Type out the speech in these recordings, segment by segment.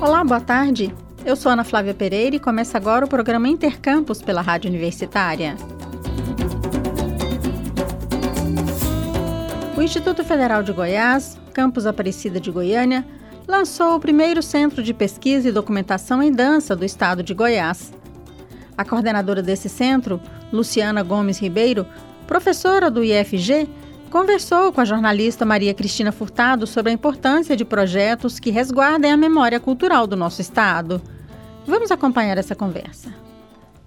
Olá, boa tarde. Eu sou Ana Flávia Pereira e começa agora o programa Intercampus pela Rádio Universitária. O Instituto Federal de Goiás, campus Aparecida de Goiânia, lançou o primeiro centro de pesquisa e documentação em dança do estado de Goiás. A coordenadora desse centro, Luciana Gomes Ribeiro, professora do IFG, conversou com a jornalista Maria Cristina Furtado sobre a importância de projetos que resguardem a memória cultural do nosso estado. Vamos acompanhar essa conversa.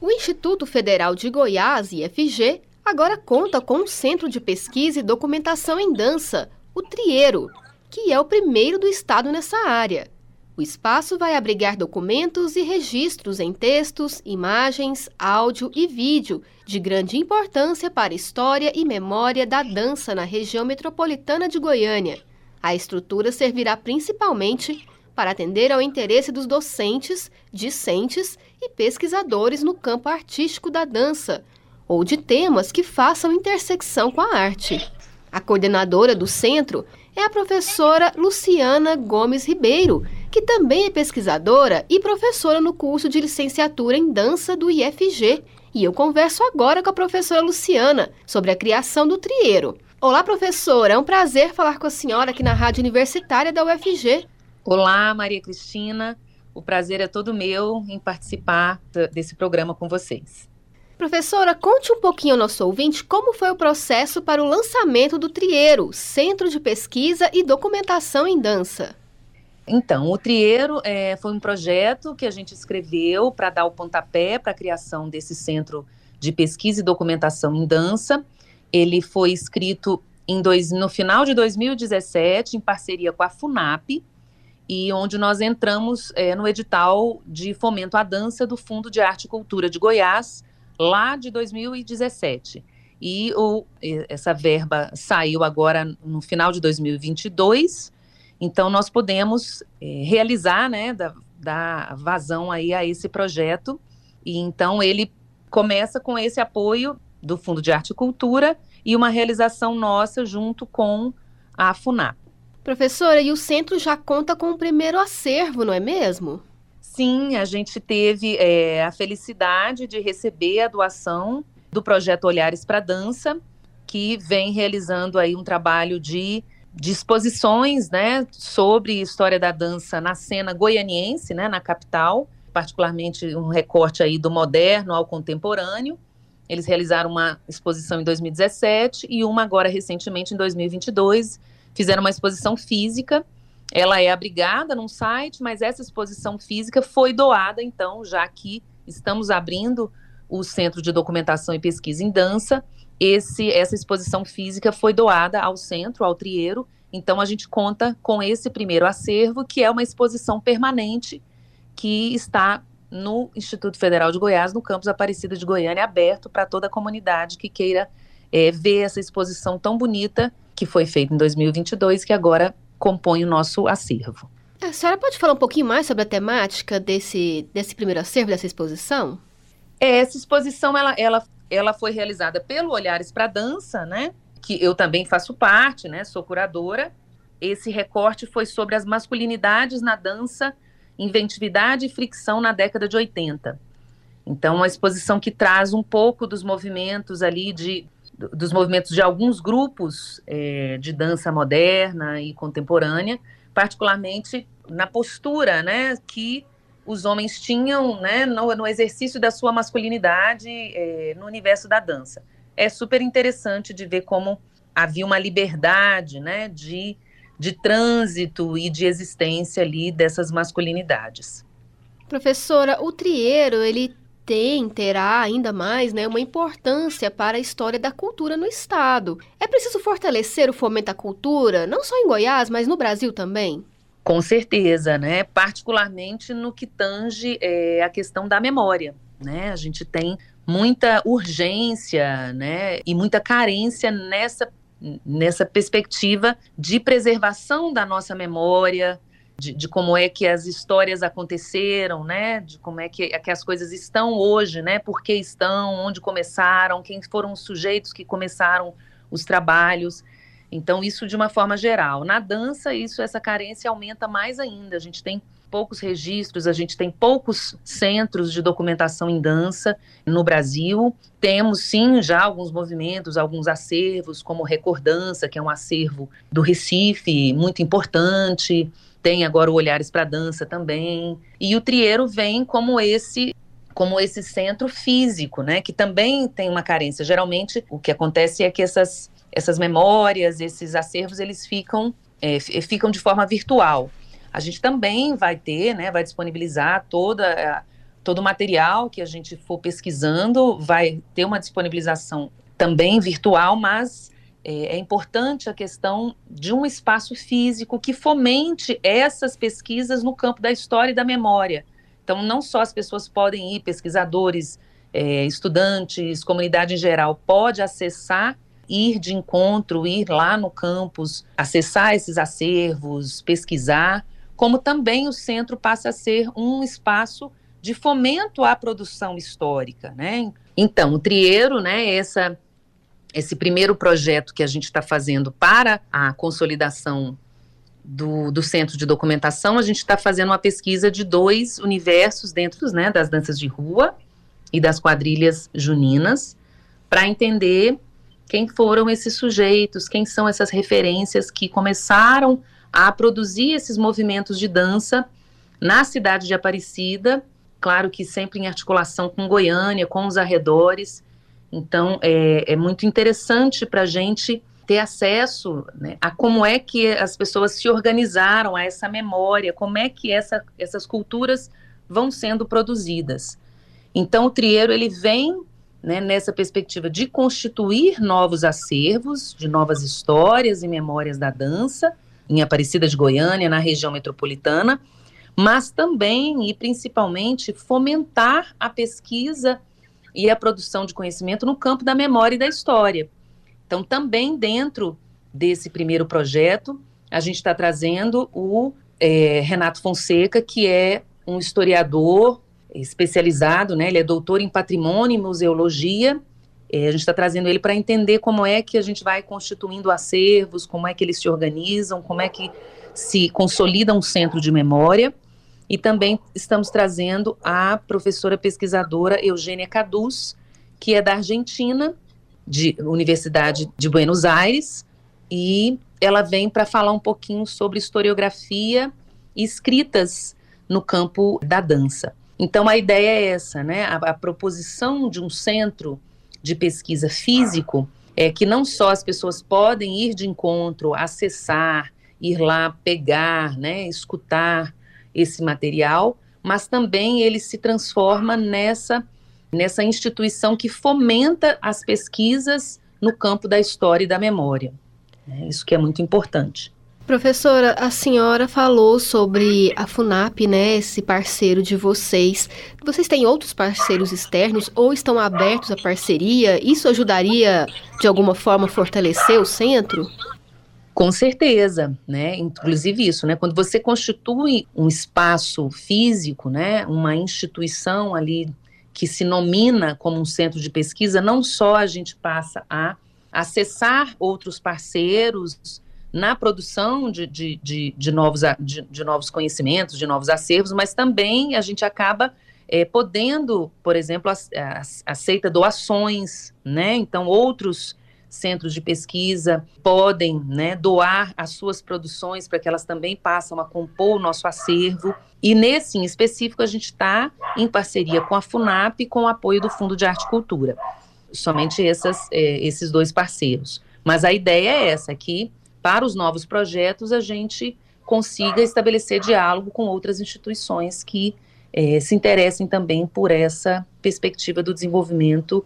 O Instituto Federal de Goiás, IFG, agora conta com um centro de pesquisa e documentação em dança, o Trieiro, que é o primeiro do estado nessa área. O espaço vai abrigar documentos e registros em textos, imagens, áudio e vídeo de grande importância para a história e memória da dança na região metropolitana de Goiânia. A estrutura servirá principalmente para atender ao interesse dos docentes, discentes e pesquisadores no campo artístico da dança, ou de temas que façam intersecção com a arte. A coordenadora do centro é a professora Luciana Gomes Ribeiro, que também é pesquisadora e professora no curso de licenciatura em dança do IFG. E eu converso agora com a professora Luciana sobre a criação do trieiro. Olá, professora, é um prazer falar com a senhora aqui na Rádio Universitária da UFG. Olá, Maria Cristina. O prazer é todo meu em participar desse programa com vocês. Professora, conte um pouquinho ao nosso ouvinte como foi o processo para o lançamento do Trieiro, Centro de Pesquisa e Documentação em Dança. Então, o Trieiro é, foi um projeto que a gente escreveu para dar o pontapé para a criação desse centro de pesquisa e documentação em dança. Ele foi escrito dois, no final de 2017, em parceria com a FUNAP, e onde nós entramos é, no edital de fomento à dança do Fundo de Arte e Cultura de Goiás, lá de 2017. E o, essa verba saiu agora no final de 2022 então, nós podemos é, realizar, né, da, dar vazão aí a esse projeto. E então, ele começa com esse apoio do Fundo de Arte e Cultura e uma realização nossa junto com a FUNAP. Professora, e o centro já conta com o primeiro acervo, não é mesmo? Sim, a gente teve é, a felicidade de receber a doação do projeto Olhares para Dança, que vem realizando aí um trabalho de disposições né, sobre história da dança na cena goianiense, né, na capital, particularmente um recorte aí do moderno ao contemporâneo. Eles realizaram uma exposição em 2017 e uma agora recentemente em 2022. Fizeram uma exposição física. Ela é abrigada num site, mas essa exposição física foi doada, então, já que estamos abrindo o Centro de Documentação e Pesquisa em Dança, esse, essa exposição física foi doada ao centro, ao Trieiro, então a gente conta com esse primeiro acervo, que é uma exposição permanente que está no Instituto Federal de Goiás, no campus Aparecida de Goiânia, aberto para toda a comunidade que queira é, ver essa exposição tão bonita que foi feita em 2022, que agora compõe o nosso acervo. A senhora pode falar um pouquinho mais sobre a temática desse, desse primeiro acervo, dessa exposição? É, essa exposição ela, ela ela foi realizada pelo Olhares para Dança, né? Que eu também faço parte, né? Sou curadora. Esse recorte foi sobre as masculinidades na dança, inventividade e fricção na década de 80. Então, uma exposição que traz um pouco dos movimentos ali de dos movimentos de alguns grupos é, de dança moderna e contemporânea, particularmente na postura, né, que os homens tinham né, no, no exercício da sua masculinidade é, no universo da dança. É super interessante de ver como havia uma liberdade né, de, de trânsito e de existência ali dessas masculinidades. Professora, o trieiro, ele tem, terá ainda mais né, uma importância para a história da cultura no Estado. É preciso fortalecer o fomento à cultura, não só em Goiás, mas no Brasil também? Com certeza, né? Particularmente no que tange é, a questão da memória, né? A gente tem muita urgência, né? E muita carência nessa nessa perspectiva de preservação da nossa memória, de, de, como é que as histórias aconteceram, né? De como é que, que as coisas estão hoje, né? Por que estão, onde começaram, quem foram os sujeitos que começaram os trabalhos. Então, isso de uma forma geral. Na dança, isso essa carência aumenta mais ainda. A gente tem poucos registros, a gente tem poucos centros de documentação em dança no Brasil. Temos sim já alguns movimentos, alguns acervos, como Recordança, que é um acervo do Recife, muito importante. Tem agora o Olhares para Dança também. E o Trieiro vem como esse como esse centro físico, né, que também tem uma carência. Geralmente, o que acontece é que essas, essas memórias, esses acervos, eles ficam, é, ficam de forma virtual. A gente também vai ter, né, vai disponibilizar toda, todo o material que a gente for pesquisando, vai ter uma disponibilização também virtual, mas é, é importante a questão de um espaço físico que fomente essas pesquisas no campo da história e da memória. Então, não só as pessoas podem ir, pesquisadores, é, estudantes, comunidade em geral, pode acessar, ir de encontro, ir lá no campus, acessar esses acervos, pesquisar, como também o centro passa a ser um espaço de fomento à produção histórica, né? Então, o Trieiro, né, essa, esse primeiro projeto que a gente está fazendo para a consolidação do, do, centro de documentação, a gente está fazendo uma pesquisa de dois universos dentro né, das danças de rua e das quadrilhas juninas, para entender quem foram esses sujeitos, quem são essas referências que começaram a produzir esses movimentos de dança na cidade de Aparecida, claro que sempre em articulação com Goiânia, com os arredores. Então, é, é muito interessante para a gente ter acesso né, a como é que as pessoas se organizaram, a essa memória, como é que essa, essas culturas vão sendo produzidas. Então, o Trieiro ele vem né, nessa perspectiva de constituir novos acervos, de novas histórias e memórias da dança, em Aparecida de Goiânia, na região metropolitana, mas também e principalmente fomentar a pesquisa e a produção de conhecimento no campo da memória e da história. Então, também dentro desse primeiro projeto, a gente está trazendo o é, Renato Fonseca, que é um historiador especializado, né? Ele é doutor em patrimônio e museologia é, a gente está trazendo ele para entender como é que a gente vai constituindo acervos, como é que eles se organizam, como é que se consolida um centro de memória. E também estamos trazendo a professora pesquisadora Eugênia Caduz, que é da Argentina, de Universidade de Buenos Aires, e ela vem para falar um pouquinho sobre historiografia e escritas no campo da dança. Então a ideia é essa, né? A, a proposição de um centro de pesquisa físico é que não só as pessoas podem ir de encontro, acessar, ir lá pegar, né, escutar esse material, mas também ele se transforma nessa nessa instituição que fomenta as pesquisas no campo da história e da memória. É isso que é muito importante. Professora, a senhora falou sobre a FUNAP, né, esse parceiro de vocês. Vocês têm outros parceiros externos ou estão abertos à parceria? Isso ajudaria, de alguma forma, a fortalecer o centro? Com certeza, né? Inclusive isso, né? Quando você constitui um espaço físico, né? Uma instituição ali que se nomina como um centro de pesquisa, não só a gente passa a acessar outros parceiros, na produção de, de, de, de novos, de, de, novos conhecimentos, de novos acervos, mas também a gente acaba é, podendo, por exemplo, aceita doações, né? Então, outros centros de pesquisa podem né, doar as suas produções para que elas também passem a compor o nosso acervo. E nesse em específico, a gente está em parceria com a FUNAP com o apoio do Fundo de Arte e Cultura. Somente essas, é, esses dois parceiros. Mas a ideia é essa, que para os novos projetos, a gente consiga estabelecer diálogo com outras instituições que é, se interessem também por essa perspectiva do desenvolvimento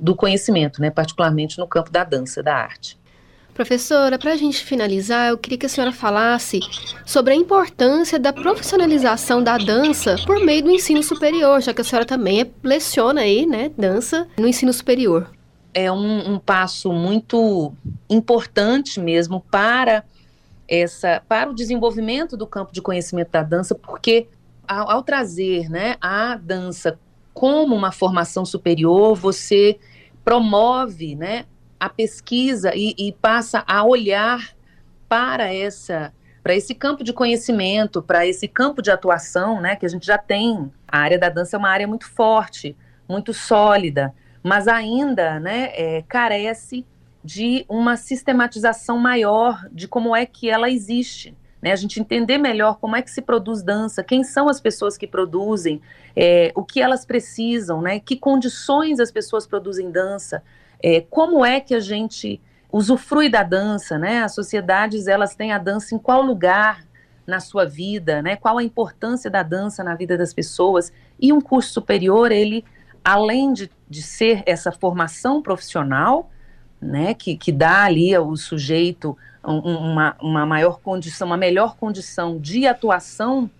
do conhecimento, né, particularmente no campo da dança, da arte. Professora, para a gente finalizar, eu queria que a senhora falasse sobre a importância da profissionalização da dança por meio do ensino superior, já que a senhora também leciona aí, né, dança no ensino superior é um, um passo muito importante mesmo para essa para o desenvolvimento do campo de conhecimento da dança, porque ao, ao, trazer né, a dança como uma formação superior, você promove né, a pesquisa e, e passa a olhar para essa para esse campo de conhecimento, para esse campo de atuação, né, que a gente já tem. A área da dança é uma área muito forte, muito sólida, mas ainda, né, é, carece de uma sistematização maior de como é que ela existe. Né, a gente entender melhor como é que se produz dança, quem são as pessoas que produzem, é, o que elas precisam, né, que condições as pessoas produzem dança, é, como é que a gente usufrui da dança, né? As sociedades elas têm a dança em qual lugar na sua vida, né? Qual a importância da dança na vida das pessoas? E um curso superior ele, além de, de ser essa formação profissional, né? Que, que dá ali ao sujeito um, uma, uma maior condição, uma melhor condição de atuação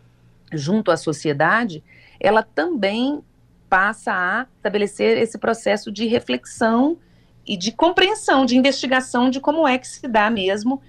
junto à sociedade, ela também passa a estabelecer esse processo de reflexão e de compreensão, de investigação de como é que se dá mesmo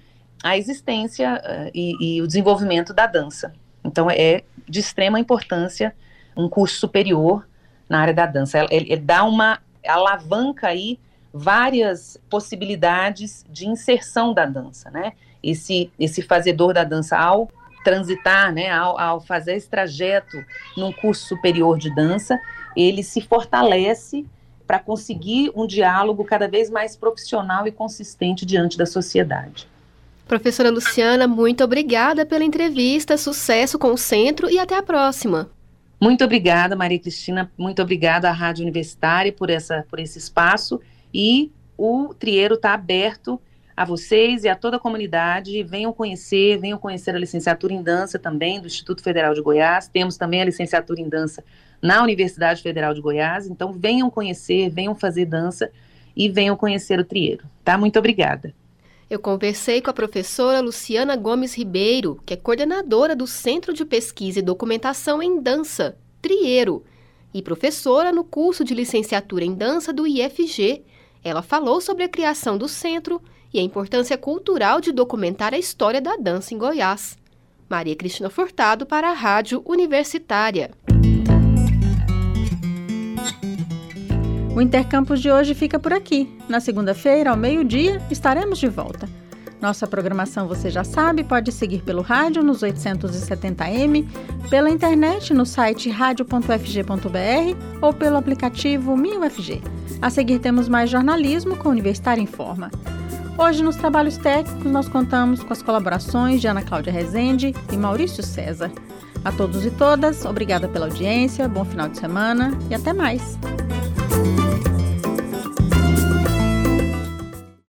a existência uh, e, e, o desenvolvimento da dança. Então, é de extrema importância um curso superior na área da dança. Ele, ele dá uma alavanca aí várias possibilidades de inserção da dança, né? Esse, esse fazedor da dança, ao transitar, né, ao, ao fazer esse trajeto num curso superior de dança, ele se fortalece para conseguir um diálogo cada vez mais profissional e consistente diante da sociedade. Professora Luciana, muito obrigada pela entrevista, sucesso com o centro e até a próxima. Muito obrigada, Maria Cristina, muito obrigada à Rádio Universitária por, essa, por esse espaço e o Trieiro está aberto a vocês e a toda a comunidade. Venham conhecer, venham conhecer a licenciatura em dança também do Instituto Federal de Goiás. Temos também a licenciatura em dança na Universidade Federal de Goiás. Então, venham conhecer, venham fazer dança e venham conhecer o Trieiro. Tá? Muito obrigada. Eu conversei com a professora Luciana Gomes Ribeiro, que é coordenadora do Centro de Pesquisa e Documentação em Dança, Trieiro, e professora no curso de licenciatura em dança do IFG. Ela falou sobre a criação do centro e a importância cultural de documentar a história da dança em Goiás. Maria Cristina Furtado para a Rádio Universitária. O Intercampus de hoje fica por aqui. Na segunda-feira, ao meio-dia, estaremos de volta. Nossa programação você já sabe, pode seguir pelo rádio nos 870m, pela internet no site radio.fg.br ou pelo aplicativo MinUFG. A seguir temos mais jornalismo com Universitário em Forma. Hoje, nos trabalhos técnicos, nós contamos com as colaborações de Ana Cláudia Rezende e Maurício César. A todos e todas, obrigada pela audiência, bom final de semana e até mais.